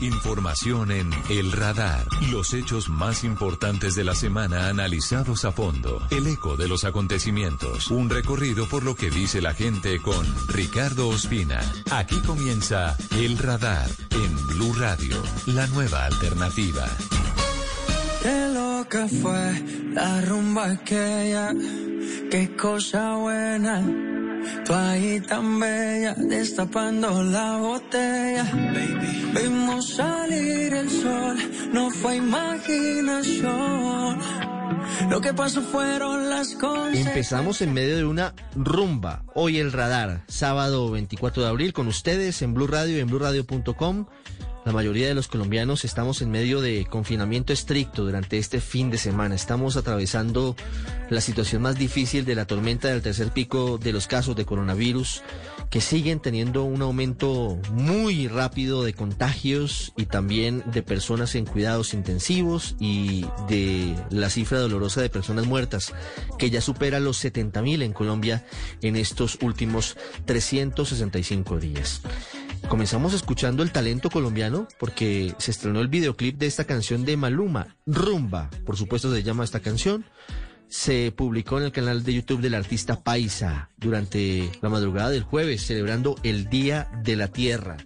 Información en El Radar, los hechos más importantes de la semana analizados a fondo, el eco de los acontecimientos, un recorrido por lo que dice la gente con Ricardo Ospina. Aquí comienza El Radar en Blue Radio, la nueva alternativa. Qué loca fue la rumba aquella, qué cosa buena Tú ahí tan bella, destapando la botella. Baby. Vimos salir el sol, no fue imaginación. Lo que pasó fueron las cosas. Empezamos en medio de una rumba. Hoy el radar, sábado 24 de abril, con ustedes en Blue Radio y en BlueRadio.com. La mayoría de los colombianos estamos en medio de confinamiento estricto durante este fin de semana. Estamos atravesando la situación más difícil de la tormenta del tercer pico de los casos de coronavirus, que siguen teniendo un aumento muy rápido de contagios y también de personas en cuidados intensivos y de la cifra dolorosa de personas muertas, que ya supera los 70 mil en Colombia en estos últimos 365 días. Comenzamos escuchando el talento colombiano porque se estrenó el videoclip de esta canción de Maluma, Rumba, por supuesto se llama esta canción. Se publicó en el canal de YouTube del artista Paisa durante la madrugada del jueves, celebrando el Día de la Tierra.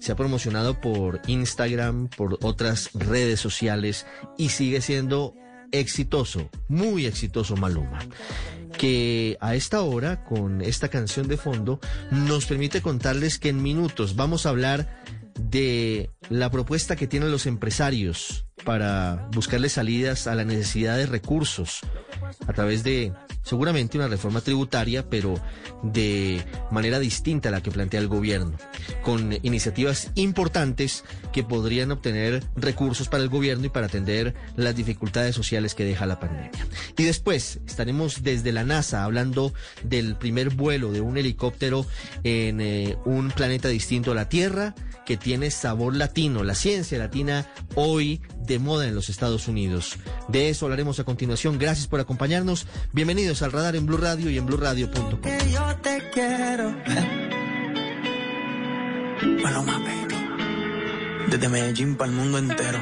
Se ha promocionado por Instagram, por otras redes sociales y sigue siendo exitoso, muy exitoso Maluma que a esta hora, con esta canción de fondo, nos permite contarles que en minutos vamos a hablar de la propuesta que tienen los empresarios para buscarle salidas a la necesidad de recursos a través de seguramente una reforma tributaria, pero de manera distinta a la que plantea el gobierno, con iniciativas importantes que podrían obtener recursos para el gobierno y para atender las dificultades sociales que deja la pandemia. Y después estaremos desde la NASA hablando del primer vuelo de un helicóptero en eh, un planeta distinto a la Tierra que tiene sabor latino, la ciencia latina hoy de moda en los Estados Unidos. De eso hablaremos a continuación. Gracias por acompañarnos. Bienvenidos al Radar en Blue Radio y en BlueRadio.com. Yo te quiero. baby. Desde Medellín para el mundo entero.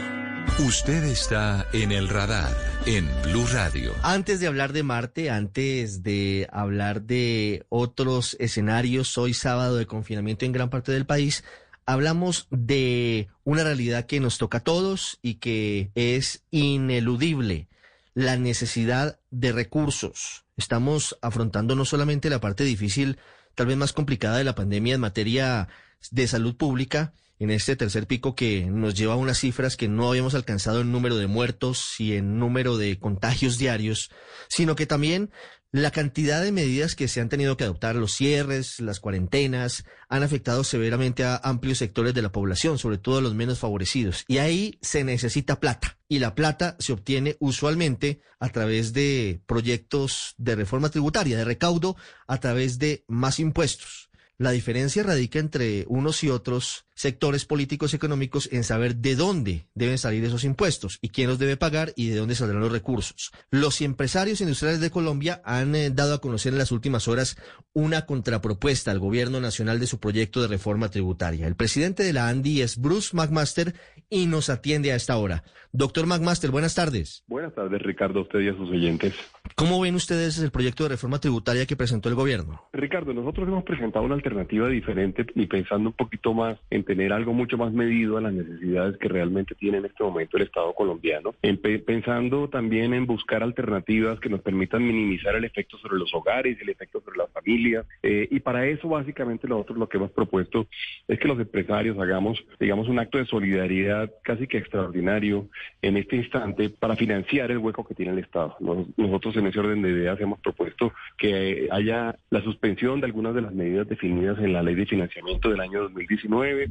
Usted está en el radar en Blue Radio. Antes de hablar de Marte, antes de hablar de otros escenarios, hoy sábado de confinamiento en gran parte del país, hablamos de una realidad que nos toca a todos y que es ineludible, la necesidad de recursos. Estamos afrontando no solamente la parte difícil, tal vez más complicada de la pandemia en materia de salud pública, en este tercer pico que nos lleva a unas cifras que no habíamos alcanzado en número de muertos y en número de contagios diarios, sino que también la cantidad de medidas que se han tenido que adoptar, los cierres, las cuarentenas, han afectado severamente a amplios sectores de la población, sobre todo a los menos favorecidos. Y ahí se necesita plata. Y la plata se obtiene usualmente a través de proyectos de reforma tributaria, de recaudo, a través de más impuestos. La diferencia radica entre unos y otros sectores políticos y económicos en saber de dónde deben salir esos impuestos y quién los debe pagar y de dónde saldrán los recursos. Los empresarios industriales de Colombia han eh, dado a conocer en las últimas horas una contrapropuesta al gobierno nacional de su proyecto de reforma tributaria. El presidente de la ANDI es Bruce McMaster y nos atiende a esta hora. Doctor McMaster, buenas tardes. Buenas tardes, Ricardo, a usted y a sus oyentes. ¿Cómo ven ustedes el proyecto de reforma tributaria que presentó el gobierno? Ricardo, nosotros hemos presentado una alternativa diferente y pensando un poquito más en tener algo mucho más medido a las necesidades que realmente tiene en este momento el Estado colombiano, pensando también en buscar alternativas que nos permitan minimizar el efecto sobre los hogares el efecto sobre las familias. Eh, y para eso básicamente nosotros lo que hemos propuesto es que los empresarios hagamos, digamos, un acto de solidaridad casi que extraordinario en este instante para financiar el hueco que tiene el Estado. Nosotros en ese orden de ideas hemos propuesto que haya la suspensión de algunas de las medidas definidas en la ley de financiamiento del año 2019,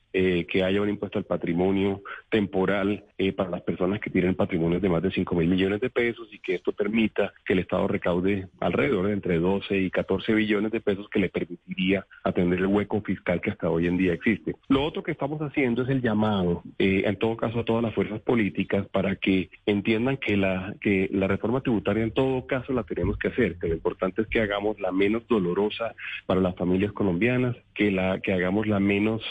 eh, que haya un impuesto al patrimonio temporal eh, para las personas que tienen patrimonios de más de 5 mil millones de pesos y que esto permita que el Estado recaude alrededor de entre 12 y 14 billones de pesos que le permitiría atender el hueco fiscal que hasta hoy en día existe. Lo otro que estamos haciendo es el llamado, eh, en todo caso, a todas las fuerzas políticas para que entiendan que la, que la reforma tributaria en todo caso la tenemos que hacer, que lo importante es que hagamos la menos dolorosa para las familias colombianas, que, la, que hagamos la menos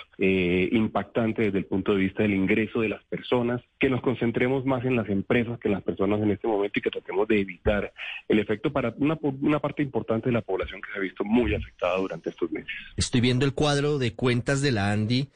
impactante desde el punto de vista del ingreso de las personas, que nos concentremos más en las empresas que en las personas en este momento y que tratemos de evitar el efecto para una, una parte importante de la población que se ha visto muy afectada durante estos meses. Estoy viendo el cuadro de cuentas de la ANDI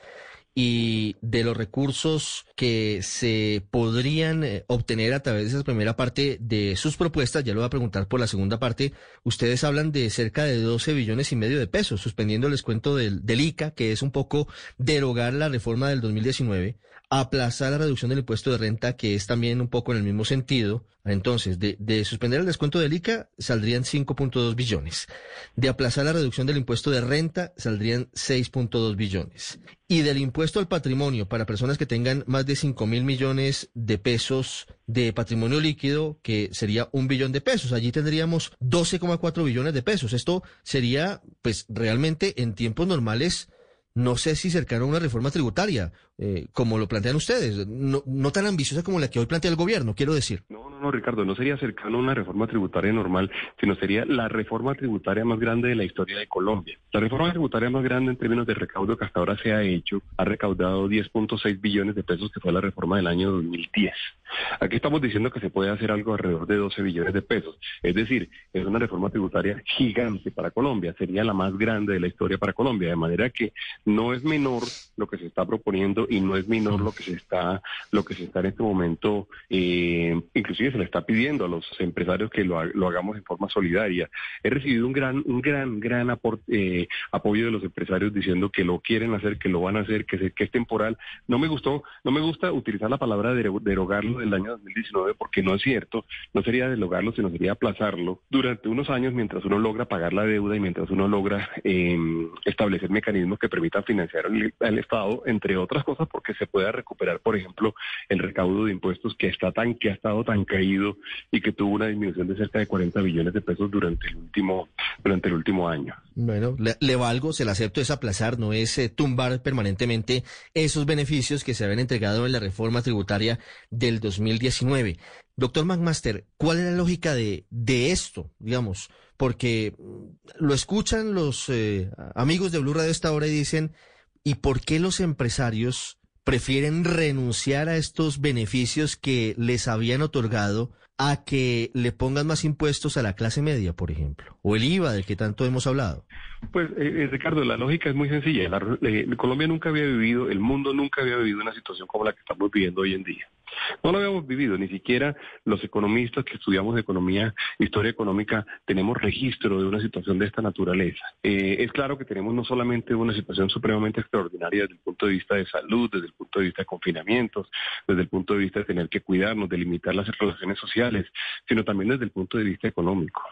y de los recursos que se podrían eh, obtener a través de esa primera parte de sus propuestas, ya lo voy a preguntar por la segunda parte, ustedes hablan de cerca de 12 billones y medio de pesos, suspendiendo el descuento del, del ICA, que es un poco derogar la reforma del 2019, aplazar la reducción del impuesto de renta, que es también un poco en el mismo sentido. Entonces, de, de suspender el descuento del ICA saldrían 5.2 billones. De aplazar la reducción del impuesto de renta saldrían 6.2 billones. Y del impuesto al patrimonio para personas que tengan más de 5 mil millones de pesos de patrimonio líquido, que sería un billón de pesos. Allí tendríamos 12,4 billones de pesos. Esto sería, pues, realmente en tiempos normales no sé si cercano a una reforma tributaria, eh, como lo plantean ustedes, no, no, tan ambiciosa como la que hoy plantea el gobierno, quiero decir. No, no, no, Ricardo, no sería cercano a una reforma tributaria normal, sino sería la reforma tributaria más grande de la historia de Colombia. La reforma tributaria más grande en términos de recaudo que hasta ahora se ha hecho, ha recaudado 10.6 billones de pesos, que fue la reforma del año 2010. Aquí estamos diciendo que se puede hacer algo alrededor de 12 billones de pesos. Es decir, es una reforma tributaria gigante para Colombia, sería la más grande de la historia para Colombia, de manera que no es menor lo que se está proponiendo y no es menor lo que se está, lo que se está en este momento, eh, inclusive se le está pidiendo a los empresarios que lo, lo, hagamos en forma solidaria. He recibido un gran, un gran, gran aporte, eh, apoyo de los empresarios diciendo que lo quieren hacer, que lo van a hacer, que, se, que es temporal. No me gustó, no me gusta utilizar la palabra derogarlo del año 2019 porque no es cierto, no sería derogarlo, sino sería aplazarlo durante unos años mientras uno logra pagar la deuda y mientras uno logra eh, establecer mecanismos que permitan financiar al, Estado, entre otras cosas, porque se pueda recuperar, por ejemplo, el recaudo de impuestos que está tan que ha estado tan caído y que tuvo una disminución de cerca de 40 billones de pesos durante el último durante el último año. Bueno, le, valgo, se le acepto, es aplazar, no es eh, tumbar permanentemente esos beneficios que se habían entregado en la reforma tributaria del 2019. Doctor McMaster, ¿cuál es la lógica de, de esto, digamos? Porque lo escuchan los eh, amigos de Blue Radio esta hora y dicen, ¿y por qué los empresarios prefieren renunciar a estos beneficios que les habían otorgado a que le pongan más impuestos a la clase media, por ejemplo, o el IVA del que tanto hemos hablado? Pues, eh, eh Ricardo, la lógica es muy sencilla. Eh, Colombia nunca había vivido, el mundo nunca había vivido una situación como la que estamos viviendo hoy en día. No lo habíamos vivido, ni siquiera los economistas que estudiamos economía, historia económica, tenemos registro de una situación de esta naturaleza. Eh, es claro que tenemos no solamente una situación supremamente extraordinaria desde el punto de vista de salud, desde el punto de vista de confinamientos, desde el punto de vista de tener que cuidarnos, de limitar las relaciones sociales, sino también desde el punto de vista económico.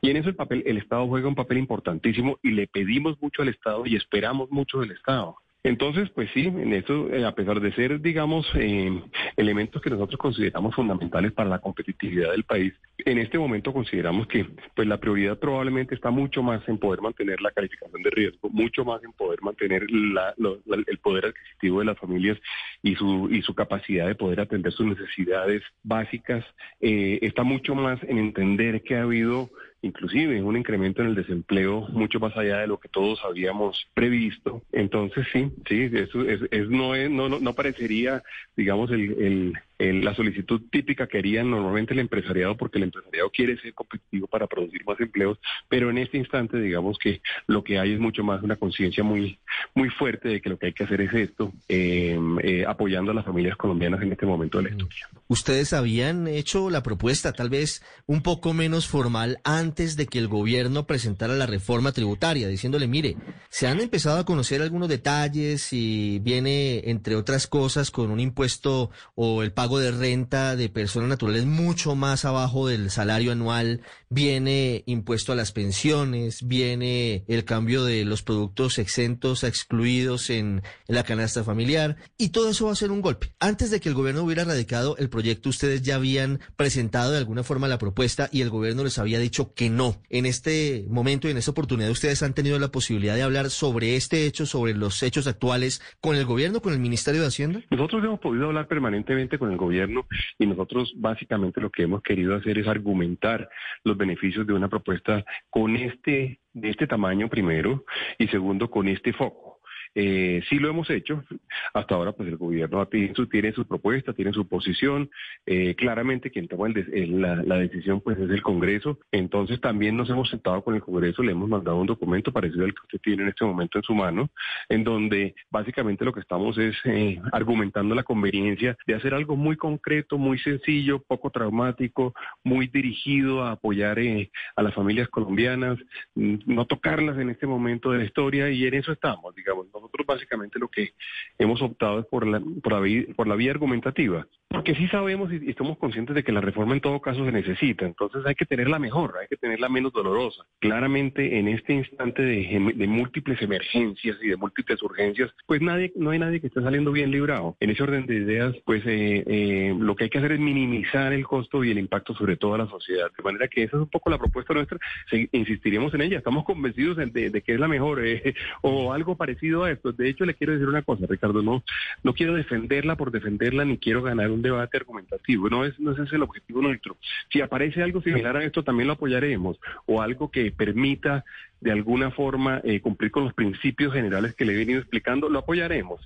Y en eso el papel, el Estado juega un papel importantísimo y le pedimos mucho al Estado y esperamos mucho del Estado. Entonces, pues sí, en eso, eh, a pesar de ser, digamos, eh, elementos que nosotros consideramos fundamentales para la competitividad del país, en este momento consideramos que pues la prioridad probablemente está mucho más en poder mantener la calificación de riesgo, mucho más en poder mantener el poder adquisitivo de las familias y su, y su capacidad de poder atender sus necesidades básicas, eh, está mucho más en entender que ha habido inclusive un incremento en el desempleo mucho más allá de lo que todos habíamos previsto. Entonces sí, sí, eso es, no, es, no, no, parecería, digamos, el, el, la solicitud típica que haría normalmente el empresariado, porque el empresariado quiere ser competitivo para producir más empleos, pero en este instante, digamos que lo que hay es mucho más una conciencia muy, muy fuerte de que lo que hay que hacer es esto, eh, eh, apoyando a las familias colombianas en este momento de la historia. Ustedes habían hecho la propuesta, tal vez un poco menos formal, antes de que el gobierno presentara la reforma tributaria, diciéndole, mire, se han empezado a conocer algunos detalles y viene, entre otras cosas, con un impuesto o el pago de renta de personas naturales mucho más abajo del salario anual, viene impuesto a las pensiones, viene el cambio de los productos exentos a excluidos en, en la canasta familiar, y todo eso va a ser un golpe. Antes de que el gobierno hubiera radicado el proyecto, ustedes ya habían presentado de alguna forma la propuesta y el gobierno les había dicho que no. En este momento y en esta oportunidad ustedes han tenido la posibilidad de hablar sobre este hecho, sobre los hechos actuales con el gobierno, con el Ministerio de Hacienda. Nosotros hemos podido hablar permanentemente con el gobierno y nosotros básicamente lo que hemos querido hacer es argumentar los beneficios de una propuesta con este de este tamaño primero y segundo con este foco. Eh, sí lo hemos hecho. Hasta ahora, pues el gobierno tiene su propuesta, tiene su posición. Eh, claramente quien toma la, decisión, pues es el Congreso. Entonces también nos hemos sentado con el Congreso, le hemos mandado un documento parecido al que usted tiene en este momento en su mano, en donde básicamente lo que estamos es eh, argumentando la conveniencia de hacer algo muy concreto, muy sencillo, poco traumático, muy dirigido a apoyar a las familias colombianas, mm, no tocarlas en este momento de la historia y en eso estamos, digamos. Nosotros básicamente lo que hemos optado es por la, por la, vía, por la vía argumentativa, porque sí sabemos y, estamos conscientes de que la reforma en todo caso se necesita, entonces hay que tenerla mejor, hay que tenerla menos dolorosa. Claramente en este instante de, de múltiples emergencias y de múltiples urgencias, pues nadie, no hay nadie que esté saliendo bien librado. En ese orden de ideas, pues eh, eh, lo que hay que hacer es minimizar el costo y el impacto sobre toda la sociedad. De manera que esa es un poco la propuesta nuestra, insistiríamos en ella, estamos convencidos de, que es la mejor eh, o algo parecido a De hecho, le quiero decir una cosa, Ricardo, no, no quiero defenderla por defenderla ni quiero ganar un debate argumentativo, no es, no ese es el objetivo nuestro. Si aparece algo similar a esto, también lo apoyaremos, o algo que permita de alguna forma eh, cumplir con los principios generales que le he venido explicando, lo apoyaremos,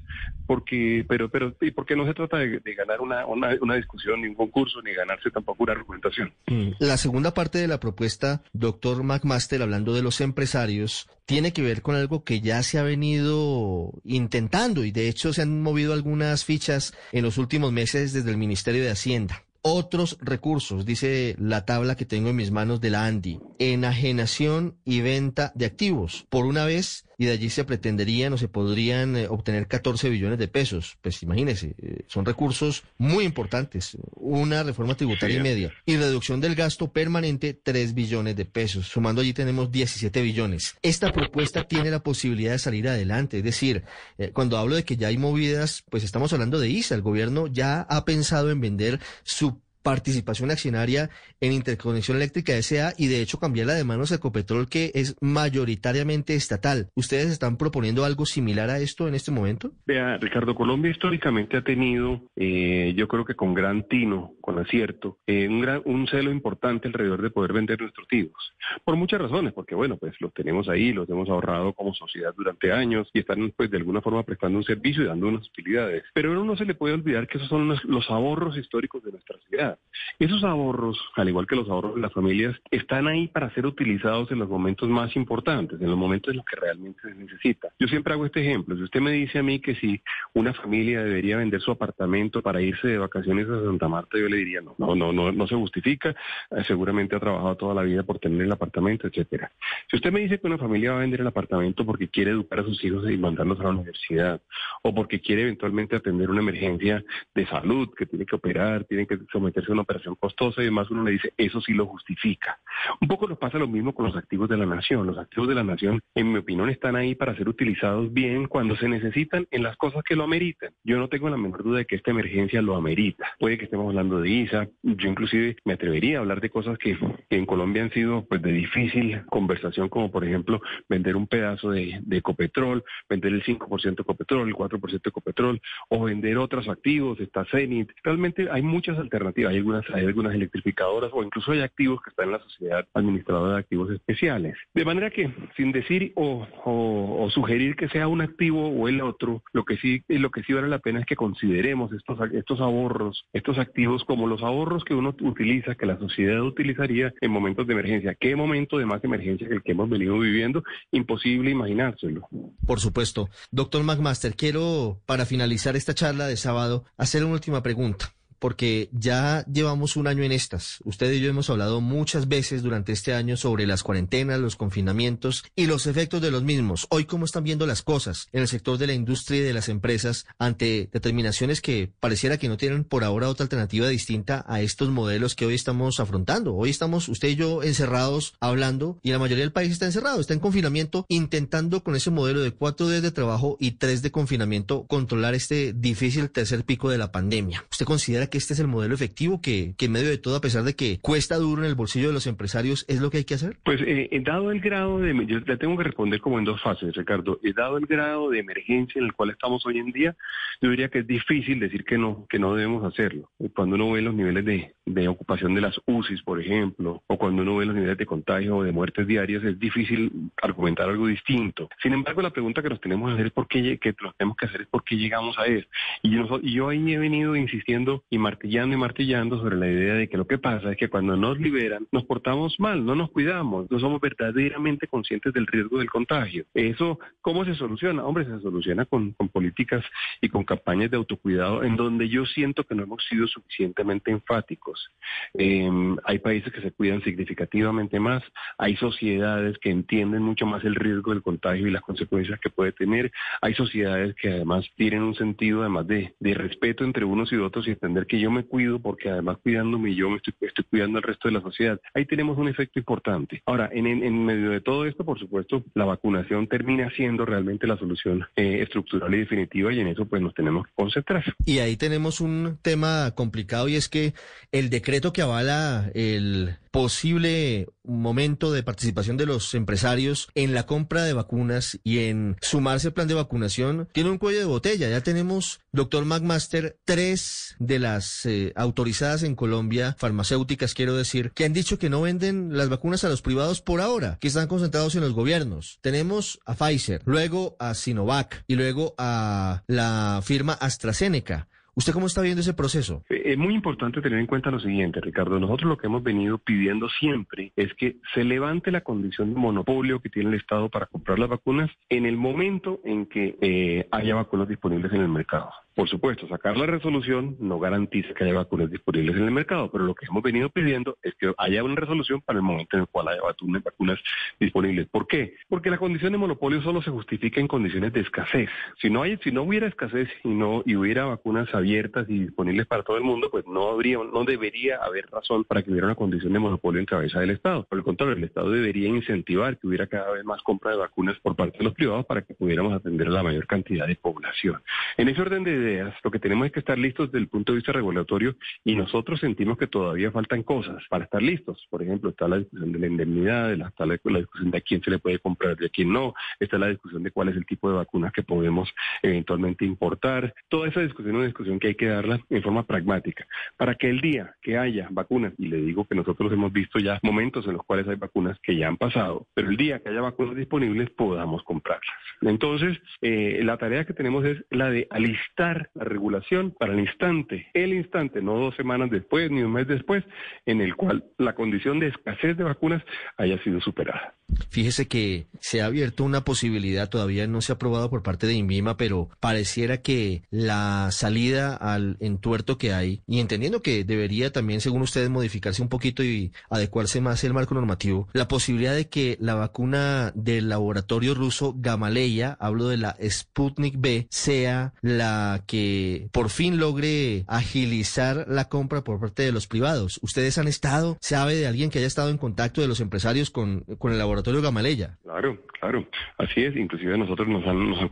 porque, pero, pero, y porque no se trata de, ganar una, una, discusión, ni un concurso, ni ganarse tampoco una argumentación. Mm. La segunda parte de la propuesta, doctor McMaster, hablando de los empresarios, tiene que ver con algo que ya se ha venido intentando y de hecho se han movido algunas fichas en los últimos meses desde el Ministerio de Hacienda. Otros recursos, dice la tabla que tengo en mis manos de la ANDI, enajenación y venta de activos. Por una vez, y de allí se pretenderían o se podrían eh, obtener 14 billones de pesos. Pues imagínense, eh, son recursos muy importantes. Una reforma tributaria y media. Y reducción del gasto permanente, 3 billones de pesos. Sumando allí tenemos 17 billones. Esta propuesta tiene la posibilidad de salir adelante. Es decir, eh, cuando hablo de que ya hay movidas, pues estamos hablando de ISA. El gobierno ya ha pensado en vender su participación accionaria en Interconexión Eléctrica S.A. y de hecho cambiarla de manos a Ecopetrol que es mayoritariamente estatal. ¿Ustedes están proponiendo algo similar a esto en este momento? Vea, Ricardo, Colombia históricamente ha tenido, eh, yo creo que con gran tino, con acierto, eh, un, gran, un celo importante alrededor de poder vender nuestros activos. Por muchas razones, porque bueno, pues los tenemos ahí, los hemos ahorrado como sociedad durante años y están pues de alguna forma prestando un servicio y dando unas utilidades. Pero uno no se le puede olvidar que esos son los ahorros históricos de nuestra ciudad. Esos ahorros, al igual que los ahorros de las familias, están ahí para ser utilizados en los momentos más importantes, en los momentos en los que realmente se necesita. Yo siempre hago este ejemplo. Si usted me dice a mí que si una familia debería vender su apartamento para irse de vacaciones a Santa Marta, yo le diría no, no, no, no, no se justifica. Eh, seguramente ha trabajado toda la vida por tener el apartamento, etcétera. Si usted me dice que una familia va a vender el apartamento porque quiere educar a sus hijos y mandarlos a la universidad, o porque quiere eventualmente atender una emergencia de salud que tiene que operar, tiene que someter es una operación costosa y además uno le dice, eso sí lo justifica. Un poco nos pasa lo mismo con los activos de la nación. Los activos de la nación, en mi opinión, están ahí para ser utilizados bien cuando se necesitan en las cosas que lo ameritan. Yo no tengo la menor duda de que esta emergencia lo amerita. Puede que estemos hablando de ISA, yo inclusive me atrevería a hablar de cosas que, en Colombia han sido pues de difícil conversación, como por ejemplo vender un pedazo de, de Ecopetrol, vender el 5% de Ecopetrol, el 4% de Ecopetrol, o vender otros activos, está Zenit. Realmente hay muchas alternativas hay algunas, hay algunas electrificadoras o incluso hay activos que están en la sociedad administradora de activos especiales. De manera que, sin decir o, sugerir que sea un activo o el otro, lo que sí, lo que sí vale la pena es que consideremos estos, estos ahorros, estos activos como los ahorros que uno utiliza, que la sociedad utilizaría en momentos de emergencia. ¿Qué momento de más emergencia que el que hemos venido viviendo? Imposible imaginárselo. Por supuesto. Doctor McMaster, quiero, para finalizar esta charla de sábado, hacer una última pregunta porque ya llevamos un año en estas. Usted y yo hemos hablado muchas veces durante este año sobre las cuarentenas, los confinamientos y los efectos de los mismos. Hoy, ¿cómo están viendo las cosas en el sector de la industria y de las empresas ante determinaciones que pareciera que no tienen por ahora otra alternativa distinta a estos modelos que hoy estamos afrontando? Hoy estamos usted y yo encerrados hablando y la mayoría del país está encerrado, está en confinamiento intentando con ese modelo de cuatro días de trabajo y tres de confinamiento controlar este difícil tercer pico de la pandemia. ¿Usted considera que este es el modelo efectivo que, que en medio de todo, a pesar de que cuesta duro en el bolsillo de los empresarios, es lo que hay que hacer? Pues eh, dado el grado de, yo le tengo que responder como en dos fases, Ricardo. Dado el grado de emergencia en el cual estamos hoy en día, yo diría que es difícil decir que no, que no debemos hacerlo. Cuando uno ve los niveles de, de ocupación de las UCIs, por ejemplo, o cuando uno ve los niveles de contagio o de muertes diarias, es difícil argumentar algo distinto. Sin embargo, la pregunta que nos tenemos que hacer es por qué, que tenemos que hacer es por qué llegamos a eso. Y yo, y yo ahí he venido insistiendo y martillando y martillando sobre la idea de que lo que pasa es que cuando nos liberan, nos portamos mal, no nos cuidamos, no somos verdaderamente conscientes del riesgo del contagio. Eso, ¿cómo se soluciona? Hombre, se soluciona con, con políticas y con campañas de autocuidado en donde yo siento que no hemos sido suficientemente enfáticos. Em, hay países que se cuidan significativamente más, hay sociedades que entienden mucho más el riesgo del contagio y las consecuencias que puede tener, hay sociedades que además tienen un sentido además de, de respeto entre unos y otros y entender que yo me cuido porque además cuidándome yo me estoy, cuidando al resto de la sociedad. Ahí tenemos un efecto importante. Ahora, en, en, medio de todo esto, por supuesto, la vacunación termina siendo realmente la solución eh, estructural y definitiva y en eso pues nos tenemos que concentrar. Y ahí tenemos un tema complicado y es que el decreto que avala el posible momento de participación de los empresarios en la compra de vacunas y en sumarse al plan de vacunación tiene un cuello de botella. Ya tenemos, doctor McMaster, tres de las eh, autorizadas en Colombia, farmacéuticas quiero decir, que han dicho que no venden las vacunas a los privados por ahora, que están concentrados en los gobiernos. Tenemos a Pfizer, luego a Sinovac y luego a la firma AstraZeneca. ¿Usted cómo está viendo ese proceso? Es muy importante tener en cuenta lo siguiente, Ricardo. Nosotros lo que hemos venido pidiendo siempre es que se levante la condición de monopolio que tiene el Estado para comprar las vacunas en el momento en que eh, haya vacunas disponibles en el mercado. Por supuesto, sacar la resolución no garantiza que haya vacunas disponibles en el mercado, pero lo que hemos venido pidiendo es que haya una resolución para el momento en el cual haya vacunas disponibles. ¿Por qué? Porque la condición de monopolio solo se justifica en condiciones de escasez. Si no hay, si no hubiera escasez y no y hubiera vacunas abiertas y disponibles para todo el mundo, pues no habría, no debería haber razón para que hubiera una condición de monopolio en cabeza del Estado. Por el contrario, el Estado debería incentivar que hubiera cada vez más compra de vacunas por parte de los privados para que pudiéramos atender a la mayor cantidad de población. En ese orden de lo que tenemos es que estar listos desde el punto de vista regulatorio y nosotros sentimos que todavía faltan cosas para estar listos. Por ejemplo, está la discusión de la indemnidad, está la, discusión de a quién se le puede comprar y a quién no, está la discusión de cuál es el tipo de vacunas que podemos eventualmente importar. Toda esa discusión es una discusión que hay que darla en forma pragmática para que el día que haya vacunas, y le digo que nosotros hemos visto ya momentos en los cuales hay vacunas que ya han pasado, pero el día que haya vacunas disponibles podamos comprarlas. Entonces, eh, la tarea que tenemos es la de alistar la regulación para el instante, el instante, no dos semanas después ni un mes después, en el cual la condición de escasez de vacunas haya sido superada. Fíjese que se ha abierto una posibilidad, todavía no se ha aprobado por parte de INVIMA, pero pareciera que la salida al entuerto que hay, y entendiendo que debería también, según ustedes, modificarse un poquito y adecuarse más el marco normativo, la posibilidad de que la vacuna del laboratorio ruso Gamaleya, hablo de la Sputnik B, sea la que por fin logre agilizar la compra por parte de los privados. ¿Ustedes han estado, sabe de alguien que haya estado en contacto de los empresarios con, con el laboratorio Gamaleya? Claro, claro, así es. Inclusive nosotros nos han,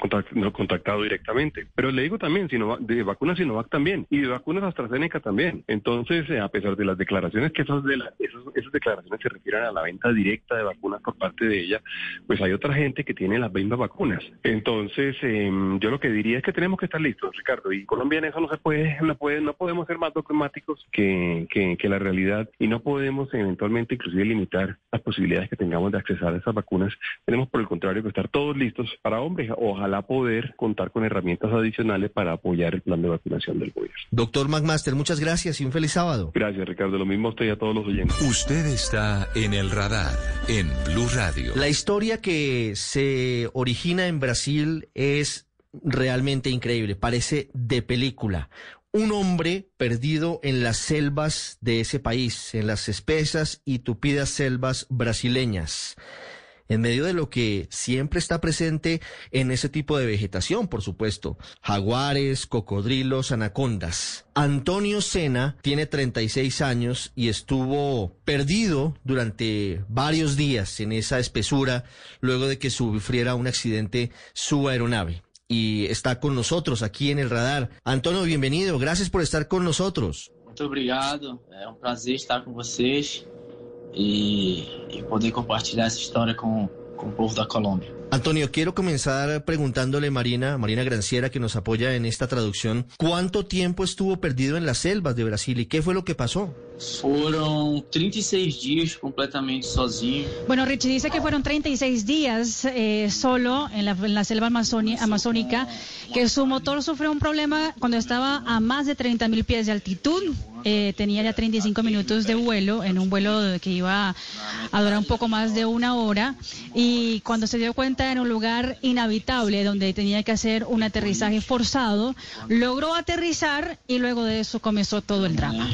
contactado, directamente. Pero le digo también, de vacunas Sinovac también y de vacunas AstraZeneca también. Entonces, eh, a pesar de las declaraciones que esas, de esas declaraciones se refieren a la venta directa de vacunas por parte de ella, pues hay otra gente que tiene las mismas vacunas. Entonces, em, yo lo que diría es que tenemos que estar listos. Ricardo. Y Colombia en eso no se puede, no puede, no podemos ser más dogmáticos que, que, la realidad y no podemos eventualmente inclusive limitar las posibilidades que tengamos de accesar a esas vacunas. Tenemos por el contrario que estar todos listos para, hombre, ojalá poder contar con herramientas adicionales para apoyar el plan de vacunación del gobierno. Doctor McMaster, muchas gracias y un feliz sábado. Gracias, Ricardo. Lo mismo a usted y a todos los oyentes. Usted está en el radar en Blue Radio. La historia que se origina en Brasil es realmente increíble, parece de película. Un hombre perdido en las selvas de ese país, en las espesas y tupidas selvas brasileñas en medio de lo que siempre está presente en ese tipo de vegetación, por supuesto. Jaguares, cocodrilos, anacondas. Antonio Sena tiene 36 años y estuvo perdido durante varios días en esa espesura luego de que sufriera un accidente su aeronave y está con nosotros aquí en el radar. Antonio, bienvenido, gracias por estar con nosotros. Muito obrigado, é um prazer estar com vocês e, e poder compartilhar essa história com, com o povo da Colômbia. Antonio, quiero comenzar preguntándole Marina, Marina Granciera, que nos apoya en esta traducción, ¿cuánto tiempo estuvo perdido en las selvas de Brasil y qué fue lo que pasó? Foram 36 días completamente sozinho. Bueno, Richie dice que fueron 36 días eh, solo en la, en la selva amazónica, que su motor sufrió un problema cuando estaba a más de 30 mil pies de altitud. Eh, tenía ya 35 minutos de vuelo, en un vuelo que iba a durar un poco más de una hora. Y cuando se dio cuenta en un lugar inhabitable, donde tenía que hacer un aterrizaje forzado, logró aterrizar y luego de eso comenzó todo el drama.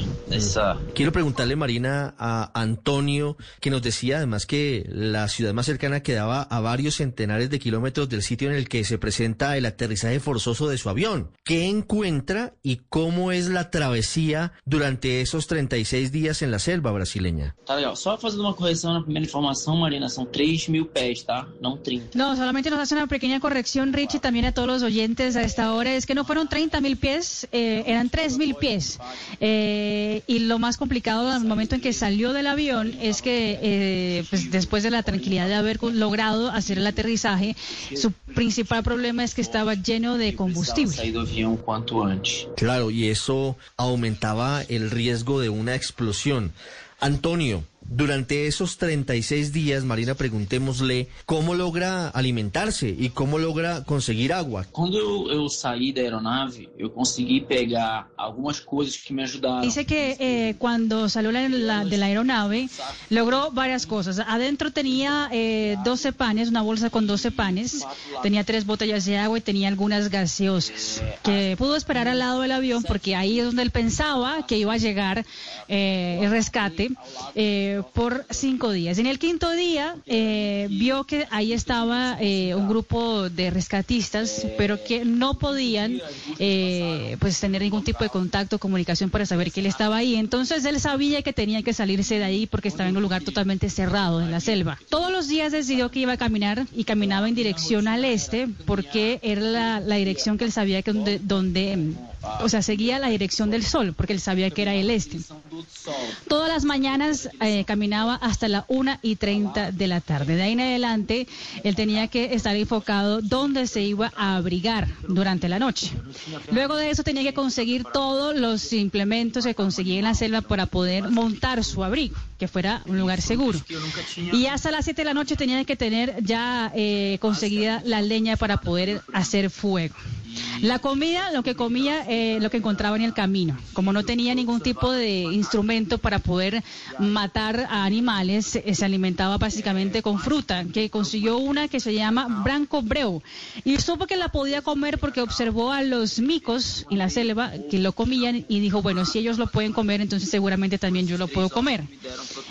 Quiero preguntarle, Marina, a Antonio, que nos decía además que la ciudad más cercana quedaba a varios centenares de kilómetros del sitio en el que se presenta el aterrizaje forzoso de su avión. ¿Qué encuentra y cómo es la travesía durante esos 36 días en la selva brasileña? Tá legal. Só fazendo uma correção na primeira informação, Marina, são 3 mil pés, tá? Não 30. No, solamente nos hace una pequeña corrección, Richie, también a todos los oyentes a esta hora. Es que no fueron 30 mil pies, eh, eran 3 mil pies. Eh, y lo más complicado al momento en que salió del avión es que eh, pues después de la tranquilidad de haber logrado hacer el aterrizaje, su principal problema es que estaba lleno de combustible. Claro, y eso aumentaba el riesgo de una explosión. Antonio, durante esos 36 días, Marina, preguntémosle cómo logra alimentarse y cómo logra conseguir agua. Quando eu, eu saí da aeronave, eu consegui pegar algumas coisas que me ajudaram. Dice que eh, cuando salió la- la- de la aeronave logró varias cosas. Adentro tenía eh, 12 panes, una bolsa con 12 panes, tenía tres botellas de agua y tenía algunas gaseosas. Que pudo esperar al lado del avión porque ahí es donde él pensaba que iba a llegar eh, el rescate eh, por cinco días. En el quinto día eh, vio que ahí estaba eh, un grupo de rescatistas, pero que no podían eh, pues tener ningún tipo de contacto, comunicación para saber que él estaba ahí. Entonces él sabía que tenía que salirse de ahí porque estaba en un lugar totalmente cerrado en la selva. Todos los días decidió que iba a caminar y caminaba en dirección al este porque era la, la dirección que él sabía que donde, o sea, seguía la dirección del sol porque él sabía que era el este. Todas las mañanas caminaba hasta la 1 y 30 de la tarde. De ahí en adelante, él tenía que estar enfocado donde se iba a abrigar durante la noche. Luego de eso tenía que conseguir todos los implementos que conseguía en la selva para poder montar su abrigo, que fuera un lugar seguro. Y hasta las 7 de la noche tenía que tener ya eh, conseguida la leña para poder hacer fuego. La comida, lo que comía, eh, lo que encontraba en el camino. Como no tenía ningún tipo de instrumento para poder matar a animales, eh, se alimentaba básicamente con fruta, que consiguió una que se llama branco breu. Y supo que la podía comer porque observó a los micos en la selva que lo comían y dijo, bueno, si ellos lo pueden comer, entonces seguramente también yo lo puedo comer.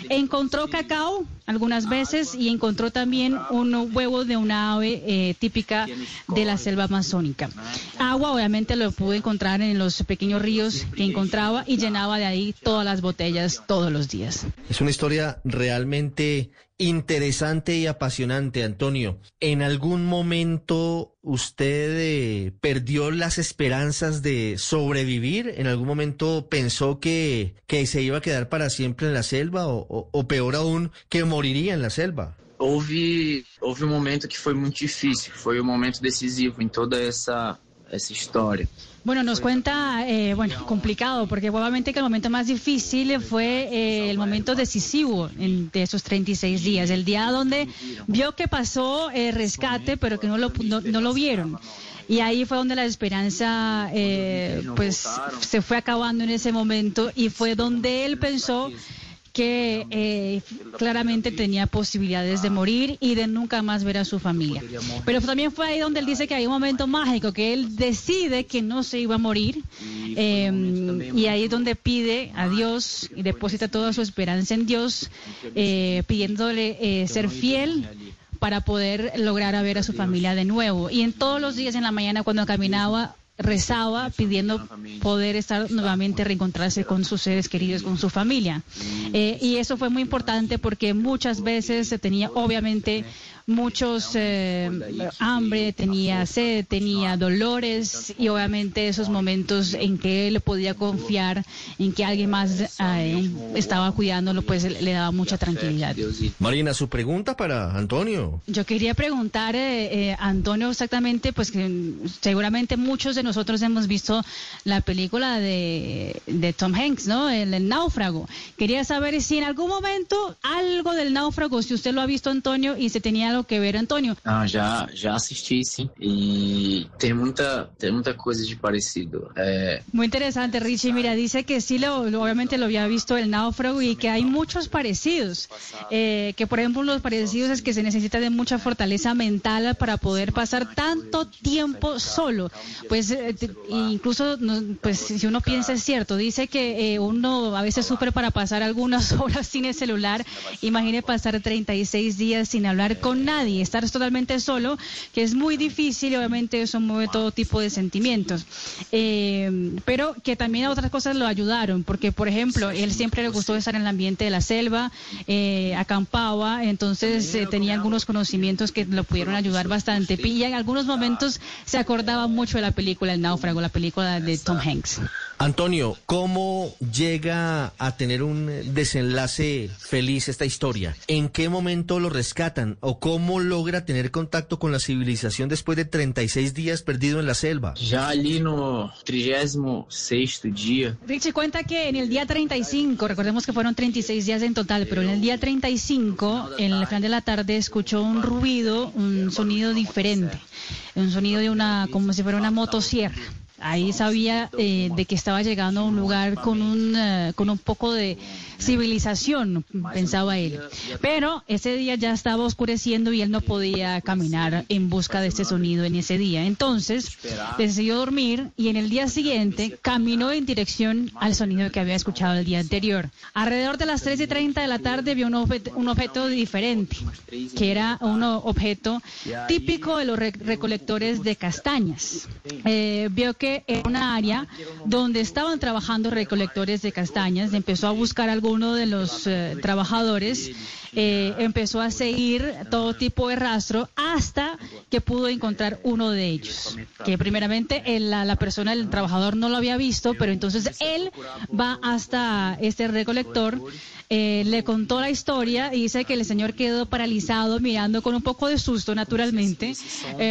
Encontró cacao algunas veces y encontró también un huevo de una ave eh, típica de la selva amazónica. Agua obviamente lo pudo encontrar en los pequeños ríos que encontraba y llenaba de ahí todas las botellas todos los días. Es una historia realmente interesante y apasionante, Antonio. ¿En algún momento usted eh, perdió las esperanzas de sobrevivir? ¿En algún momento pensó que, que se iba a quedar para siempre en la selva o, o- peor aún, que moriría en la selva? Houve, houve um momento que foi muito difícil, foi um momento decisivo em toda essa, essa história. Bueno, nos cuenta, eh, bueno, complicado, porque obviamente que el momento más difícil fue eh, el momento decisivo en- de esos 36 días, el día donde vio que pasó eh, rescate, pero que no lo, no, no lo vieron. Y ahí fue donde la esperanza, eh, pues, se fue acabando en ese momento y fue donde él pensó que eh, claramente tenía posibilidades de morir y de nunca más ver a su familia. Pero también fue ahí donde él dice que hay un momento mágico, que él decide que no se iba a morir eh, y ahí es donde pide a Dios y deposita toda su esperanza en Dios, eh, pidiéndole eh, ser fiel para poder lograr a ver a su familia de nuevo. Y en todos los días en la mañana cuando caminaba, rezaba pidiendo poder estar nuevamente reencontrarse con sus seres queridos, con su familia. Eh, y eso fue muy importante porque muchas veces se tenía obviamente muchos eh, hambre, tenía sed, tenía dolores y obviamente esos momentos en que él podía confiar en que alguien más eh, estaba cuidándolo, pues le daba mucha tranquilidad. Marina, su pregunta para Antonio. Yo quería preguntar, eh, eh, Antonio, exactamente, pues que seguramente muchos de nosotros hemos visto la película de, de Tom Hanks, ¿no? El, el náufrago. Quería saber si en algún momento algo del náufrago, si usted lo ha visto, Antonio, y se tenía algo que ver, Antonio. Ah, já, já assisti, sim. E tem muita, tem muita coisa de parecido. É, Muy interesante, Richie. Mira, dice que sí, lo, lo- obviamente lo había visto el náufrago y que hay muchos parecidos. Eh, que, por ejemplo, los parecidos es que se necesita de mucha fortaleza mental para poder pasar tanto tiempo solo. Pues, eh, incluso, pues, si uno piensa es cierto. Dice que eh, uno a veces sufre para pasar algunas horas sin el celular. Imagine pasar 36 días sin hablar con nadie, estar totalmente solo, que es muy difícil y obviamente eso mueve todo tipo de sentimientos. Eh, pero que también otras cosas lo ayudaron, porque por ejemplo, él siempre le gustó estar en el ambiente de la selva, eh, acampaba, entonces eh, tenía algunos conocimientos que lo pudieron ayudar bastante. Y en algunos momentos se acordaba mucho de la película El náufrago, la película de Tom Hanks. Antonio, ¿cómo llega a tener un desenlace feliz esta historia? ¿En qué momento lo rescatan? ¿O cómo logra tener contacto con la civilización después de 36 días perdido en la selva? já ali no 36º dia, Richie cuenta que en el día 35, recordemos que fueron 36 días en total, pero en el día 35, en el final de la tarde, escuchó un ruido, un sonido diferente, un sonido de una, como si fuera una motosierra. Ahí sabía eh, de que estaba llegando a un lugar con un, eh, con un poco de civilización, pensaba él. Pero ese día ya estaba oscureciendo y él no podía caminar en busca de ese sonido en ese día. Entonces decidió dormir y en el día siguiente caminó en dirección al sonido que había escuchado el día anterior. Alrededor de las 3 y 30 de la tarde vio un, objeto, un objeto diferente, que era un objeto típico de los re- recolectores de castañas. Eh, vio que en una área donde estaban trabajando recolectores de castañas, empezó a buscar a alguno de los eh, trabajadores, eh, empezó a seguir todo tipo de rastro hasta que pudo encontrar uno de ellos. Que primeramente el- la, persona, el trabajador no lo había visto, pero entonces él va hasta este recolector, eh, le contó la historia y dice que el señor quedó paralizado mirando con un poco de susto naturalmente,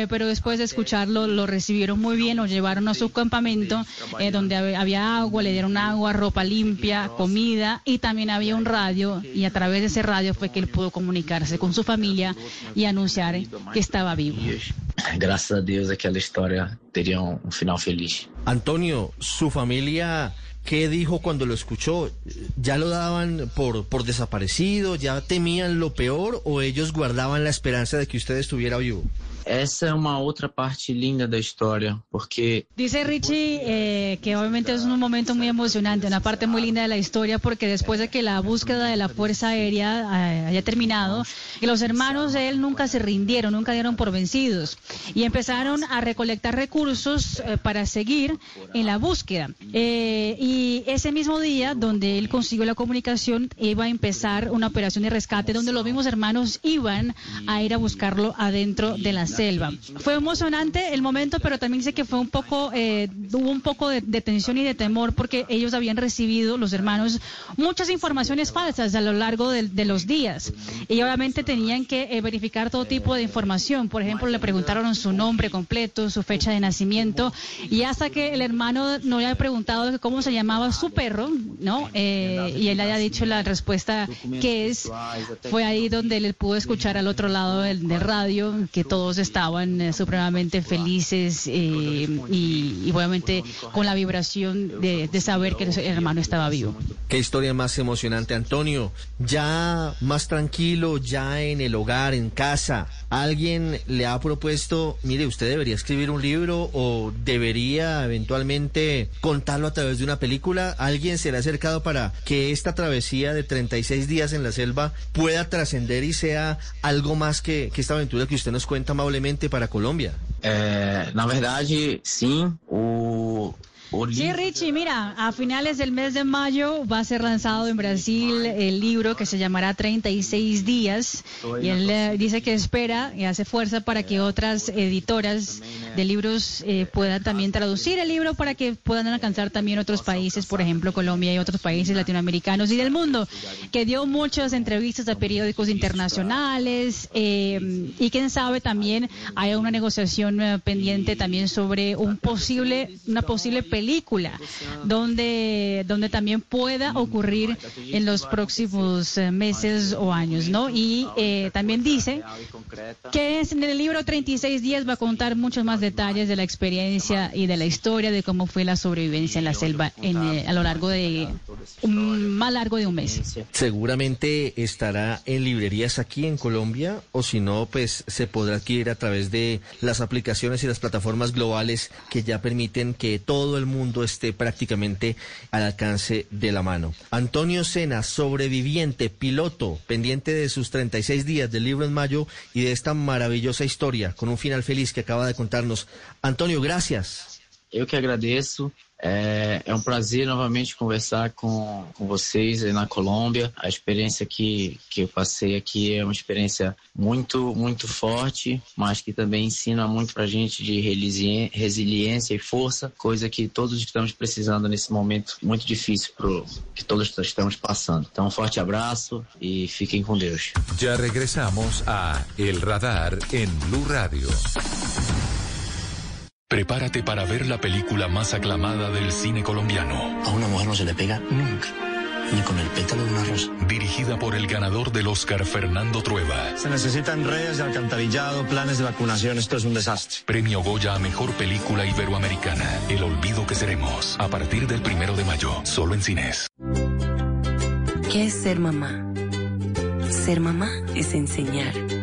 pero después de escucharlo lo recibieron muy bien, lo llevaron a su campamento donde hab- había agua, le dieron agua, ropa limpia, comida y también había un radio y a través de ese radio fue que él pudo comunicarse con su familia y anunciar que estaba vivo. graças a Deus aquela história teria um, um final feliz. Antonio, ¿su familia qué dijo cuando lo escuchó? ¿Ya lo daban por, por desaparecido? ¿Ya temían lo peor? ¿O ellos guardaban la esperanza de que usted estuviera vivo? Essa é uma outra parte linda da história, porque Dice Richie eh, que obviamente es un momento muy emocionante, una parte muy linda de la historia, porque después de que la búsqueda de la Fuerza Aérea eh, haya terminado, que los hermanos de él nunca se rindieron, nunca dieron por vencidos y empezaron a recolectar recursos eh, para seguir en la búsqueda. Eh, y ese mismo día, donde él consiguió la comunicación, iba a empezar una operación de rescate donde los mismos hermanos iban a ir a buscarlo adentro de la selva. Fue emocionante el momento, pero también dice que fue un poco, eh, hubo un poco de, de tensión y de temor porque ellos habían recibido, los hermanos, muchas informaciones falsas a lo largo de, de los días. Y obviamente tenían que eh, verificar todo tipo de información. Por ejemplo, le preguntaron su nombre completo, su fecha de nacimiento, y hasta que el hermano no le había preguntado cómo se llamaba su perro, ¿no? Eh, y él haya dicho la respuesta que es, fue ahí donde él pudo escuchar al otro lado del, del radio que todos estaban eh, supremamente felices eh, y, obviamente con la vibración de, saber que el hermano estaba vivo. Qué historia más emocionante, Antonio. Ya más tranquilo, ya en el hogar, en casa, ¿alguien le ha propuesto, mire, usted debería escribir un libro o debería eventualmente contarlo a través de una película? ¿Alguien se le ha acercado para que esta travesía de 36 días en la selva pueda trascender y sea algo más que, esta aventura que usted nos cuenta para Colombia? é, na verdade, sim, o Sí, Richie, mira, a finales del mes de mayo va a ser lanzado en Brasil el libro que se llamará 36 días y él eh, dice que espera y hace fuerza para que otras editoras de libros eh, puedan también traducir el libro para que puedan alcanzar también otros países, por ejemplo Colombia y otros países latinoamericanos y del mundo, que dio muchas entrevistas a periódicos internacionales eh, y quién sabe también hay una negociación pendiente también sobre un posible, una posible película película donde, donde también pueda ocurrir en los próximos eh, meses o años, ¿no? Y eh, también dice que en el libro 36 días va a contar muchos más detalles de la experiencia y de la historia de cómo fue la sobrevivencia en la selva en, eh, a lo largo de un más largo de un mes. Seguramente estará en librerías aquí en Colombia o si no, pues se podrá adquirir a través de las aplicaciones y las plataformas globales que ya permiten que todo el mundo mundo esté prácticamente al alcance de la mano. Antonio Sena, sobreviviente, piloto, pendiente de sus 36 días del libro en mayo y de esta maravillosa historia con un final feliz que acaba de contarnos. Antonio, gracias. Yo que agradezco. É, é, um prazer novamente conversar com, com vocês na Colômbia. A experiência que, que eu passei aqui é uma experiência muito, muito forte, mas que também ensina muito para a gente de resiliência e força, coisa que todos estamos precisando nesse momento muito difícil pro, que todos estamos passando. Então, um forte abraço e fiquem com Deus. Já regressamos a El Radar em Blue Radio. Prepárate para ver la película más aclamada del cine colombiano. A una mujer no se le pega nunca, ni con el pétalo de una rosa. Dirigida por el ganador del Oscar, Fernando Trueba. Se necesitan redes de alcantarillado, planes de vacunación, esto es un desastre. Premio Goya a Mejor Película Iberoamericana. El olvido que seremos. A partir del primero de mayo, solo en cines. ¿Qué es ser mamá? Ser mamá es enseñar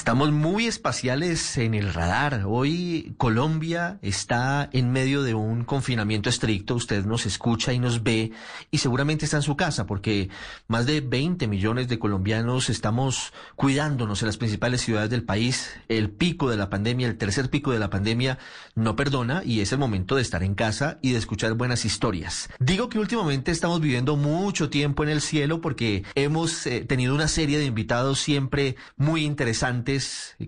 Estamos muy espaciales en el radar. Hoy Colombia está en medio de un confinamiento estricto. Usted nos escucha y nos ve y seguramente está en su casa porque más de 20 millones de colombianos estamos cuidándonos en las principales ciudades del país. El pico de la pandemia, el tercer pico de la pandemia no perdona y es el momento de estar en casa y de escuchar buenas historias. Digo que últimamente estamos viviendo mucho tiempo en el cielo porque hemos eh, tenido una serie de invitados siempre muy interesantes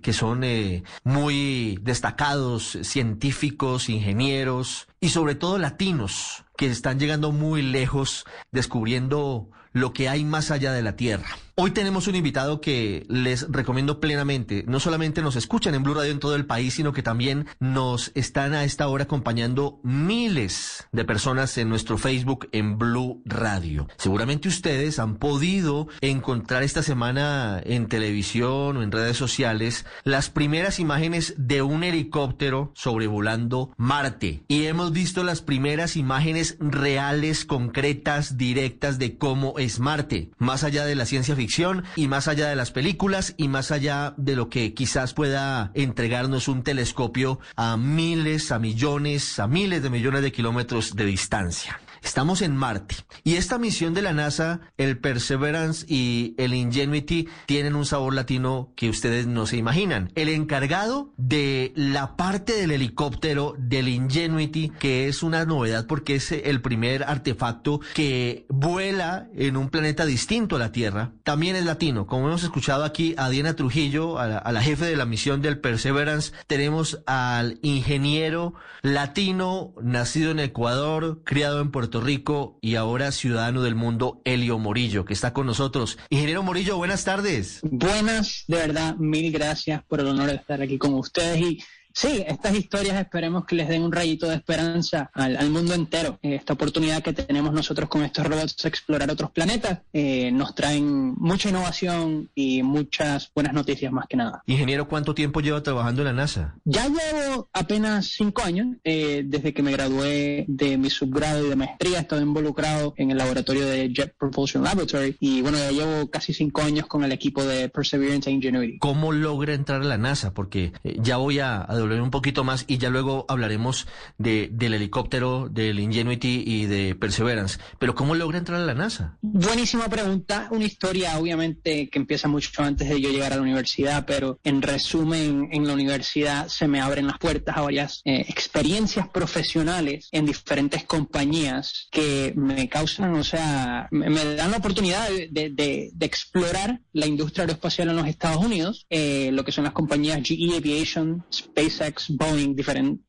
que son eh, muy destacados, científicos, ingenieros y sobre todo latinos que están llegando muy lejos descubriendo lo que hay más allá de la Tierra. Hoy tenemos un invitado que les recomiendo plenamente. No solamente nos escuchan en Blue Radio en todo el país, sino que también nos están a esta hora acompañando miles de personas en nuestro Facebook en Blue Radio. Seguramente ustedes han podido encontrar esta semana en televisión o en redes sociales las primeras imágenes de un helicóptero sobrevolando Marte. Y hemos visto las primeras imágenes reales, concretas, directas de cómo es Marte. Más allá de la ciencia ficción y más allá de las películas y más allá de lo que quizás pueda entregarnos un telescopio a miles, a millones, a miles de millones de kilómetros de distancia. Estamos en Marte y esta misión de la NASA, el Perseverance y el Ingenuity, tienen un sabor latino que ustedes no se imaginan. El encargado de la parte del helicóptero del Ingenuity, que es una novedad porque es el primer artefacto que vuela en un planeta distinto a la Tierra, también es latino. Como hemos escuchado aquí a Diana Trujillo, a la, a jefe de la misión del Perseverance, tenemos al ingeniero latino, nacido en Ecuador, criado en Puerto Rico y ahora ciudadano del mundo, Elio Morillo, que está con nosotros. Ingeniero Morillo, buenas tardes. Buenas, de verdad, mil gracias por el honor de estar aquí con ustedes y Sí, estas historias esperemos que les den un rayito de esperanza al, mundo entero. Esta oportunidad que tenemos nosotros con estos robots de explorar otros planetas eh, nos traen mucha innovación y muchas buenas noticias más que nada. Ingeniero, ¿cuánto tiempo lleva trabajando en la NASA? Ya llevo apenas cinco años. Eh, desde que me gradué de mi subgrado y de maestría, he estado involucrado en el laboratorio de Jet Propulsion Laboratory y bueno, ya llevo casi cinco años con el equipo de Perseverance e Ingenuity. ¿Cómo logra entrar a la NASA? Porque eh, ya voy a, a un poquito más y ya luego hablaremos de, del helicóptero, del Ingenuity y de Perseverance. Pero ¿cómo logra entrar a la NASA? Buenísima pregunta. Una historia, obviamente, que empieza mucho antes de yo llegar a la universidad, pero en resumen, en la universidad se me abren las puertas a varias eh, experiencias profesionales en diferentes compañías que me causan, o sea, me, dan la oportunidad de, de, de, explorar la industria aeroespacial en los Estados Unidos, eh, lo que son las compañías GE Aviation, SpaceX, Boeing,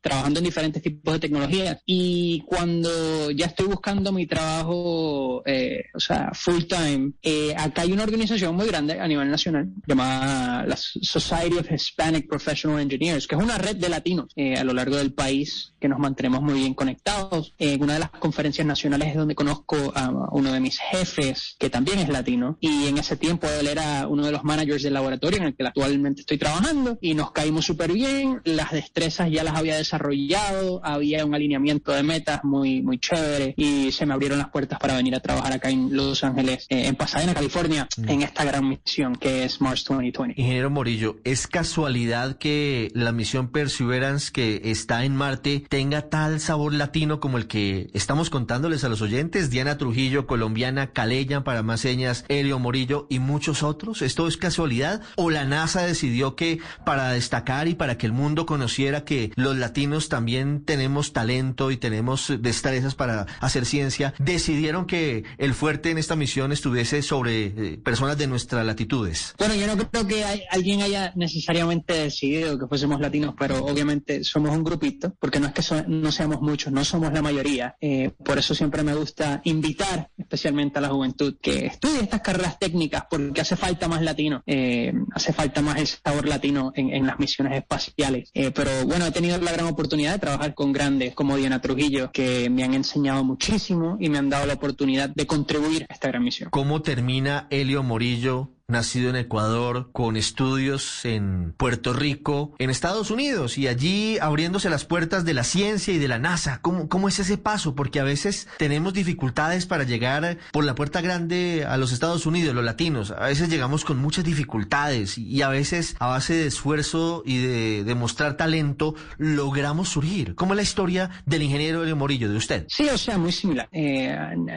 trabajando en diferentes tipos de tecnologías. Y cuando ya estoy buscando mi trabajo, eh, o sea, full time, eh, acá hay una organización muy grande a nivel nacional llamada la Society of Hispanic Professional Engineers, que es una red de latinos eh, a lo largo del país que nos mantenemos muy bien conectados. En una de las conferencias nacionales es donde conozco a uno de mis jefes, que también es latino, y en ese tiempo él era uno de los managers del laboratorio en el que actualmente estoy trabajando, y nos caímos súper bien. Las destrezas ya las había desarrollado, había un alineamiento de metas muy, muy chévere y se me abrieron las puertas para venir a trabajar acá en Los Ángeles, eh, en Pasadena, California, mm. en esta gran misión que es Mars 2020. Ingeniero Morillo, ¿es casualidad que la misión Perseverance que está en Marte tenga tal sabor latino como el que estamos contándoles a los oyentes? Diana Trujillo, colombiana, Calella, para más señas, Helio Morillo y muchos otros. ¿Esto es casualidad? ¿O la NASA decidió que para destacar y para que el mundo conociera que los latinos también tenemos talento y tenemos destrezas para hacer ciencia, decidieron que el fuerte en esta misión estuviese sobre eh, personas de nuestras latitudes? Bueno, yo no creo que alguien haya necesariamente decidido que fuésemos latinos, pero obviamente somos un grupito, porque no es que no seamos muchos, no somos la mayoría. Eh, por eso siempre me gusta invitar especialmente a la juventud que estudie estas carreras técnicas, porque hace falta más latino, eh, hace falta más el sabor latino en, en las misiones espaciales. Pero bueno, he tenido la gran oportunidad de trabajar con grandes como Diana Trujillo, que me han enseñado muchísimo y me han dado la oportunidad de contribuir a esta gran misión. ¿Cómo termina Helio Morillo nacido en Ecuador, con estudios en Puerto Rico, en Estados Unidos, y allí abriéndose las puertas de la ciencia y de la NASA. ¿Cómo, cómo es ese paso? Porque a veces tenemos dificultades para llegar por la puerta grande a los Estados Unidos, los latinos. A veces llegamos con muchas dificultades y a veces a base de esfuerzo y de demostrar talento logramos surgir. ¿Cómo es la historia del ingeniero de Morillo, de usted? Sí, o sea, muy similar. Eh,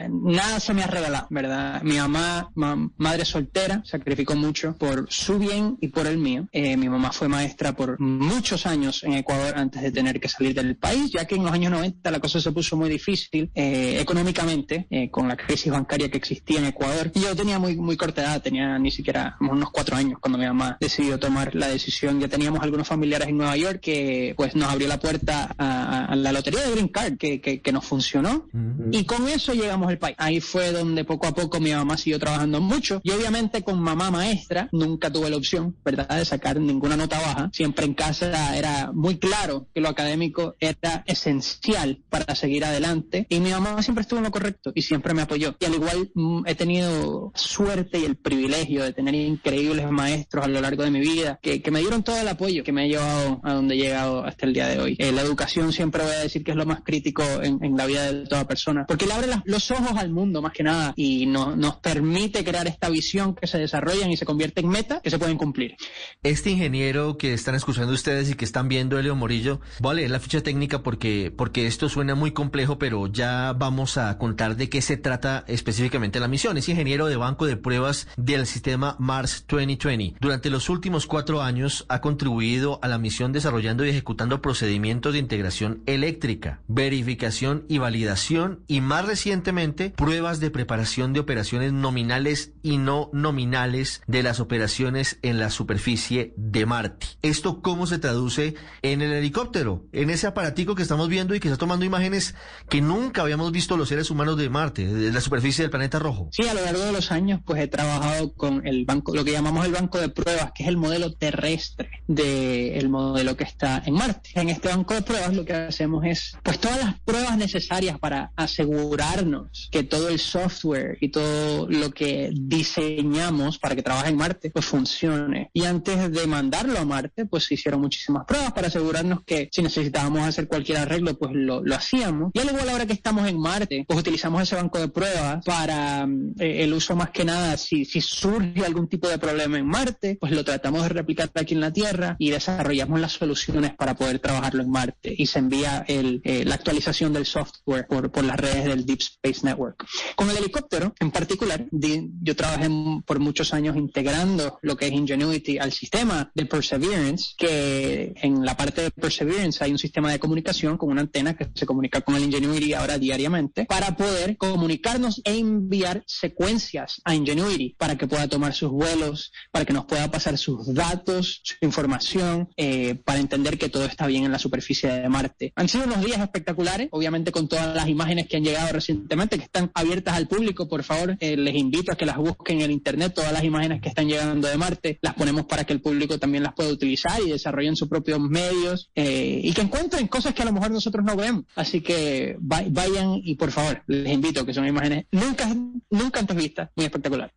nada se me ha regalado, ¿verdad? Mi mamá, madre soltera, sacrificó mucho por su bien y por el mío. Eh, mi mamá fue maestra por muchos años en Ecuador antes de tener que salir del país, ya que en los años 90 la cosa se puso muy difícil eh, económicamente eh, con la crisis bancaria que existía en Ecuador. Y yo tenía muy, muy corta edad, tenía ni siquiera unos cuatro años cuando mi mamá decidió tomar la decisión. Ya teníamos algunos familiares en Nueva York que pues nos abrió la puerta a, la lotería de Green Card que, que, nos funcionó. Y con eso llegamos al país. Ahí fue donde poco a poco mi mamá siguió trabajando mucho y obviamente con mamá maestra, nunca tuve la opción, ¿verdad?, de sacar ninguna nota baja. Siempre en casa era muy claro que lo académico era esencial para seguir adelante y mi mamá siempre estuvo en lo correcto y siempre me apoyó. Y al igual mm, he tenido suerte y el privilegio de tener increíbles maestros a lo largo de mi vida que, me dieron todo el apoyo que me ha llevado a donde he llegado hasta el día de hoy. Eh, la educación siempre voy a decir que es lo más crítico en, la vida de toda persona porque le abre los ojos al mundo más que nada y nos permite crear esta visión que se desarrolla desarrollan y se convierten en meta que se pueden cumplir. Este ingeniero que están escuchando ustedes y que están viendo, Elio Morillo, voy a leer la ficha técnica porque, porque esto suena muy complejo, pero ya vamos a contar de qué se trata específicamente la misión. Es ingeniero de banco de pruebas del sistema Mars 2020. Durante los últimos cuatro años ha contribuido a la misión desarrollando y ejecutando procedimientos de integración eléctrica, verificación y validación y más recientemente pruebas de preparación de operaciones nominales y no nominales de las operaciones en la superficie de Marte. ¿Esto cómo se traduce en el helicóptero? En ese aparatico que estamos viendo y que está tomando imágenes que nunca habíamos visto los seres humanos de Marte, de la superficie del planeta rojo. Sí, a lo largo de los años pues he trabajado con el banco, lo que llamamos el banco de pruebas, que es el modelo terrestre del modelo que está en Marte. En este banco de pruebas lo que hacemos es pues todas las pruebas necesarias para asegurarnos que todo el software y todo lo que diseñamos para que trabaje en Marte pues funcione. Y antes de mandarlo a Marte pues se hicieron muchísimas pruebas para asegurarnos que si necesitábamos hacer cualquier arreglo pues lo, lo hacíamos. Y al igual ahora que estamos en Marte pues utilizamos ese banco de pruebas para eh, el uso más que nada si, si surge algún tipo de problema en Marte pues lo tratamos de replicar aquí en la Tierra y desarrollamos las soluciones para poder trabajarlo en Marte y se envía el, eh, la actualización del software por, por, las redes del Deep Space Network. Con el helicóptero en particular, yo trabajé por muchos años integrando lo que es Ingenuity al sistema de Perseverance, que en la parte de Perseverance hay un sistema de comunicación con una antena que se comunica con el Ingenuity ahora diariamente para poder comunicarnos e enviar secuencias a Ingenuity para que pueda tomar sus vuelos, para que nos pueda pasar sus datos, su información, eh, para entender que todo está bien en la superficie de Marte. Han sido unos días espectaculares, obviamente con todas las imágenes que han llegado recientemente, que están abiertas al público, por favor, eh, les invito a que las busquen en internet, todas las imágenes que están llegando de Marte, las ponemos para que el público también las pueda utilizar y desarrollen sus propios medios eh, y que encuentren cosas que a lo mejor nosotros no vemos. Así que vayan y por favor, les invito, que son imágenes nunca, nunca antes vistas, muy espectacular.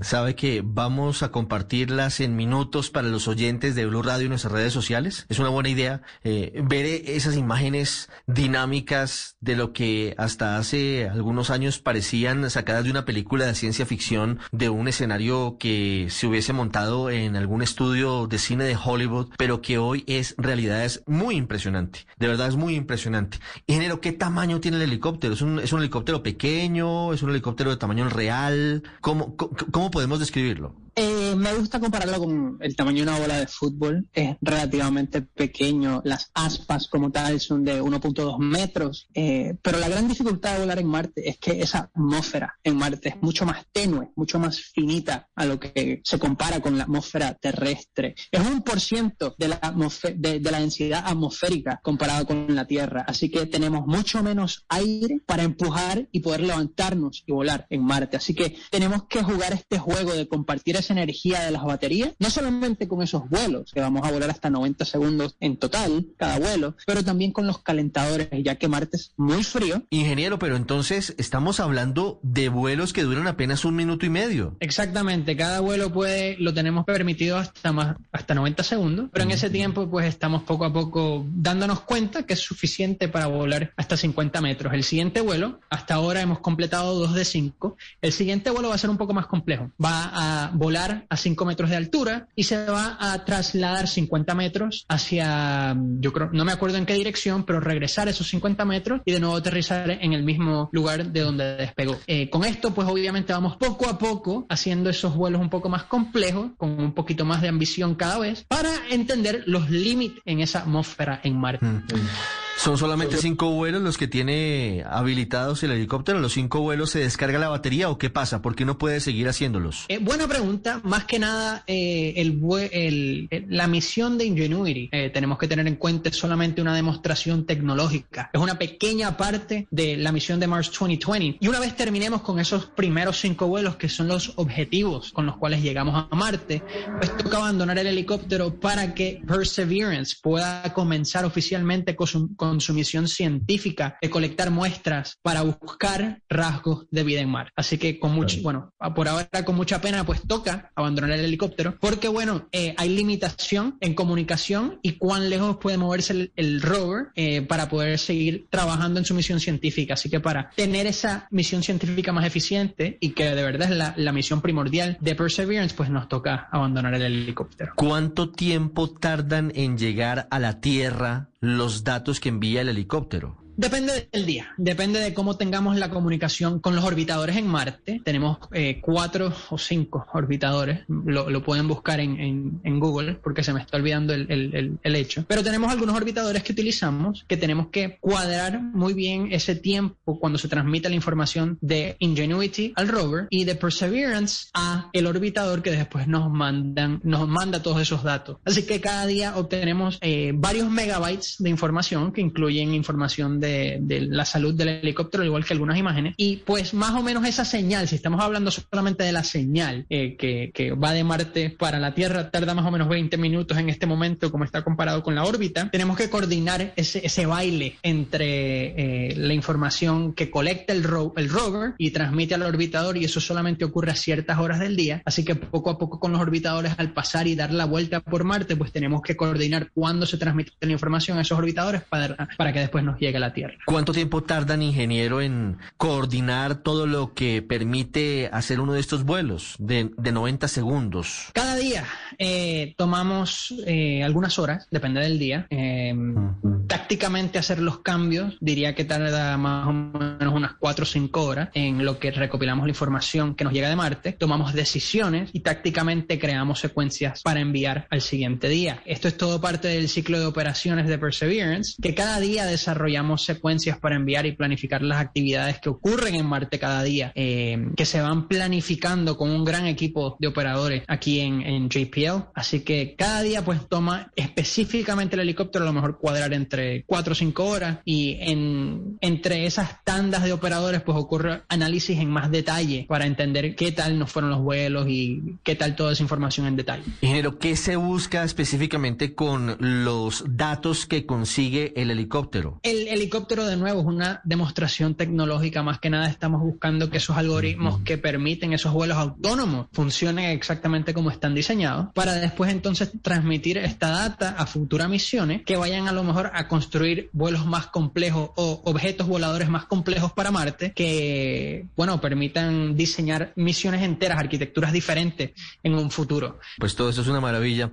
¿Sabe que vamos a compartirlas en minutos para los oyentes de Blue Radio y nuestras redes sociales? Es una buena idea eh, ver esas imágenes dinámicas de lo que hasta hace algunos años parecían sacadas de una película de ciencia ficción, de un escenario que se hubiese montado en algún estudio de cine de Hollywood, pero que hoy es realidad, es muy impresionante. De verdad es muy impresionante. Ingeniero, ¿qué tamaño tiene el helicóptero? ¿Es un, helicóptero pequeño? ¿Es un helicóptero de tamaño real? ¿Cómo, cómo podemos describirlo? Eh, me gusta compararlo con el tamaño de una bola de fútbol. Es relativamente pequeño. Las aspas como tal son de 1.2 metros. Eh, pero la gran dificultad de volar en Marte es que esa atmósfera en Marte es mucho más tenue, mucho más finita a lo que se compara con la atmósfera terrestre. Es un por ciento de la, de, de la densidad atmosférica comparado con la Tierra. Así que tenemos mucho menos aire para empujar y poder levantarnos y volar en Marte. Así que tenemos que jugar este juego de compartir energía de las baterías, no solamente con esos vuelos, que vamos a volar hasta 90 segundos en total cada vuelo, pero también con los calentadores, ya que Marte es muy frío. Ingeniero, pero entonces estamos hablando de vuelos que duran apenas un minuto y medio. Exactamente, cada vuelo puede, lo tenemos permitido hasta más, hasta 90 segundos, pero en ese tiempo pues estamos poco a poco dándonos cuenta que es suficiente para volar hasta 50 metros. El siguiente vuelo, hasta ahora hemos completado dos de cinco, el siguiente vuelo va a ser un poco más complejo. Va a volar a 5 metros de altura y se va a trasladar 50 metros hacia, yo creo, no me acuerdo en qué dirección, pero regresar esos 50 metros y de nuevo aterrizar en el mismo lugar de donde despegó. Eh, con esto, pues obviamente vamos poco a poco haciendo esos vuelos un poco más complejos, con un poquito más de ambición cada vez, para entender los límites en esa atmósfera en Marte. Mm. ¿Son solamente cinco vuelos los que tiene habilitados el helicóptero? ¿Los cinco vuelos se descarga la batería o qué pasa? ¿Por qué no puede seguir haciéndolos? Eh, buena pregunta. Más que nada, eh, el, la misión de Ingenuity, eh, tenemos que tener en cuenta solamente una demostración tecnológica. Es una pequeña parte de la misión de Mars 2020. Y una vez terminemos con esos primeros cinco vuelos, que son los objetivos con los cuales llegamos a Marte, pues toca abandonar el helicóptero para que Perseverance pueda comenzar oficialmente con su con su misión científica de colectar muestras para buscar rasgos de vida en mar. Así que con mucho, bueno, por ahora con mucha pena pues toca abandonar el helicóptero porque bueno, eh, hay limitación en comunicación y cuán lejos puede moverse el, rover eh, para poder seguir trabajando en su misión científica. Así que para tener esa misión científica más eficiente y que de verdad es la, la misión primordial de Perseverance, pues nos toca abandonar el helicóptero. ¿Cuánto tiempo tardan en llegar a la Tierra los datos que envía el helicóptero? Depende del día, depende de cómo tengamos la comunicación con los orbitadores en Marte. Tenemos eh, cuatro o cinco orbitadores, lo, lo pueden buscar en, en, en, Google porque se me está olvidando el, el, el, hecho. Pero tenemos algunos orbitadores que utilizamos que tenemos que cuadrar muy bien ese tiempo cuando se transmite la información de Ingenuity al rover y de Perseverance a el orbitador que después nos mandan, nos manda todos esos datos. Así que cada día obtenemos eh, varios megabytes de información que incluyen información de, de, la salud del helicóptero, al igual que algunas imágenes. Y pues más o menos esa señal, si estamos hablando solamente de la señal eh, que, que, va de Marte para la Tierra, tarda más o menos 20 minutos en este momento, como está comparado con la órbita, tenemos que coordinar ese, ese baile entre eh, la información que colecta el, ro el rover y transmite al orbitador y eso solamente ocurre a ciertas horas del día. Así que poco a poco con los orbitadores al pasar y dar la vuelta por Marte, pues tenemos que coordinar cuándo se transmite la información a esos orbitadores para, para que después nos llegue a la Tierra. ¿Cuánto tiempo tardan, ingeniero, en coordinar todo lo que permite hacer uno de estos vuelos de, de 90 segundos? Cada día eh, tomamos eh, algunas horas, depende del día. Eh, uh-huh. Tácticamente hacer los cambios, diría que tarda más o menos unas 4 o 5 horas en lo que recopilamos la información que nos llega de Marte, tomamos decisiones y tácticamente creamos secuencias para enviar al siguiente día. Esto es todo parte del ciclo de operaciones de Perseverance, que cada día desarrollamos secuencias para enviar y planificar las actividades que ocurren en Marte cada día, eh, que se van planificando con un gran equipo de operadores aquí en, en, JPL. Así que cada día pues toma específicamente el helicóptero a lo mejor cuadrar entre 4 o 5 horas y en, entre esas tandas de operadores pues ocurre análisis en más detalle para entender qué tal nos fueron los vuelos y qué tal toda esa información en detalle. Ingeniero, ¿qué se busca específicamente con los datos que consigue el helicóptero? El helicóptero de nuevo es una demostración tecnológica, más que nada estamos buscando que esos algoritmos que permiten esos vuelos autónomos funcionen exactamente como están diseñados, para después entonces transmitir esta data a futuras misiones que vayan a lo mejor a construir vuelos más complejos o objetos voladores más complejos para Marte que, bueno, permitan diseñar misiones enteras, arquitecturas diferentes en un futuro. Pues todo eso es una maravilla.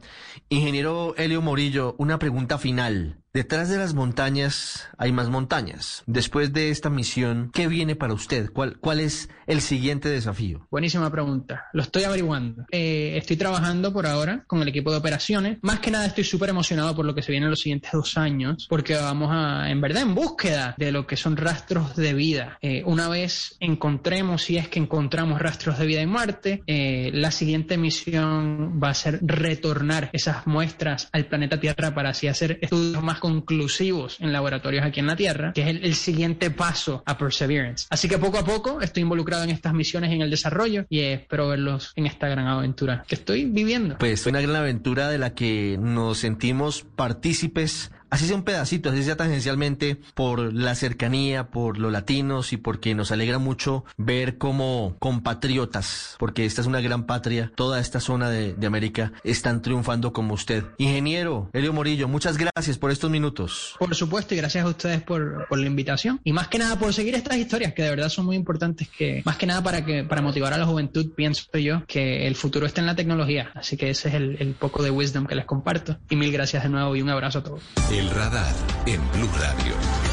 Ingeniero Helio Morillo, una pregunta final. Detrás de las montañas hay más montañas. Después de esta misión, ¿qué viene para usted? ¿Cuál, cuál es el siguiente desafío? Buenísima pregunta. Lo estoy averiguando. Eh, estoy trabajando por ahora con el equipo de operaciones. Más que nada estoy súper emocionado por lo que se viene en los siguientes dos años, porque vamos a, en verdad, en búsqueda de lo que son rastros de vida. Eh, una vez encontremos, si es que encontramos rastros de vida en Marte, eh, la siguiente misión va a ser retornar esas muestras al planeta Tierra para así hacer estudios más conclusivos en laboratorios aquí en la Tierra, que es el, siguiente paso a Perseverance. Así que poco a poco estoy involucrado en estas misiones en el desarrollo y espero verlos en esta gran aventura que estoy viviendo. Pues una gran aventura de la que nos sentimos partícipes así sea un pedacito, así sea tangencialmente, por la cercanía, por los latinos y porque nos alegra mucho ver como compatriotas, porque esta es una gran patria, toda esta zona de, de América están triunfando como usted. Ingeniero Helio Morillo, muchas gracias por estos minutos. Por supuesto, y gracias a ustedes por, por la invitación. Y más que nada por seguir estas historias que de verdad son muy importantes, que más que nada para que para motivar a la juventud, pienso yo, que el futuro está en la tecnología. Así que ese es el, el poco de wisdom que les comparto. Y mil gracias de nuevo y un abrazo a todos. El radar en Blue Radio.